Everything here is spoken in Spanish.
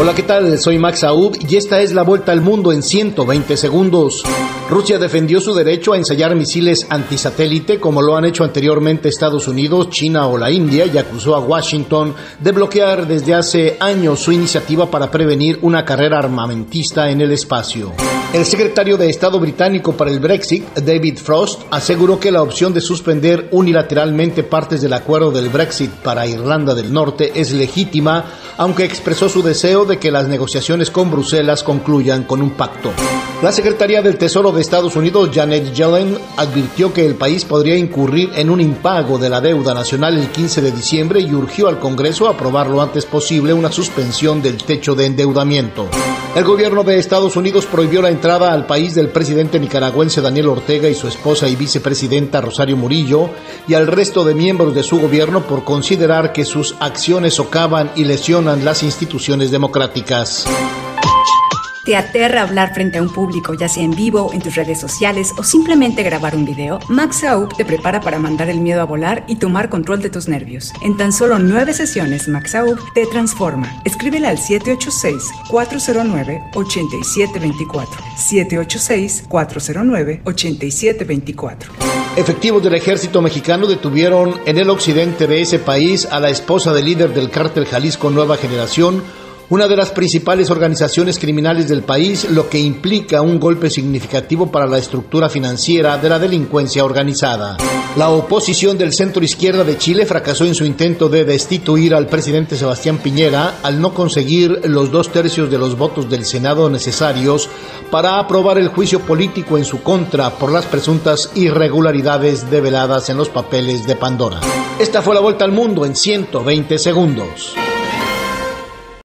Hola, ¿qué tal? Soy Max Aub y esta es la vuelta al mundo en 120 segundos. Rusia defendió su derecho a ensayar misiles antisatélite como lo han hecho anteriormente Estados Unidos, China o la India y acusó a Washington de bloquear desde hace años su iniciativa para prevenir una carrera armamentista en el espacio. El secretario de Estado británico para el Brexit, David Frost, aseguró que la opción de suspender unilateralmente partes del acuerdo del Brexit para Irlanda del Norte es legítima, aunque expresó su deseo de que las negociaciones con Bruselas concluyan con un pacto. La Secretaría del Tesoro de Estados Unidos, Janet Yellen, advirtió que el país podría incurrir en un impago de la deuda nacional el 15 de diciembre y urgió al Congreso a aprobar lo antes posible una suspensión del techo de endeudamiento. El gobierno de Estados Unidos prohibió la entrada al país del presidente nicaragüense Daniel Ortega y su esposa y vicepresidenta Rosario Murillo y al resto de miembros de su gobierno por considerar que sus acciones socavan y lesionan las instituciones democráticas. ¿Te aterra hablar frente a un público, ya sea en vivo, en tus redes sociales o simplemente grabar un video? Max Aub te prepara para mandar el miedo a volar y tomar control de tus nervios. En tan solo nueve sesiones, Max Aub te transforma. Escríbele al 786-409-8724. 786-409-8724. Efectivos del ejército mexicano detuvieron en el occidente de ese país a la esposa del líder del cártel Jalisco Nueva Generación, una de las principales organizaciones criminales del país, lo que implica un golpe significativo para la estructura financiera de la delincuencia organizada. La oposición del centro izquierda de Chile fracasó en su intento de destituir al presidente Sebastián Piñera al no conseguir los dos tercios de los votos del Senado necesarios para aprobar el juicio político en su contra por las presuntas irregularidades develadas en los papeles de Pandora. Esta fue la vuelta al mundo en 120 segundos.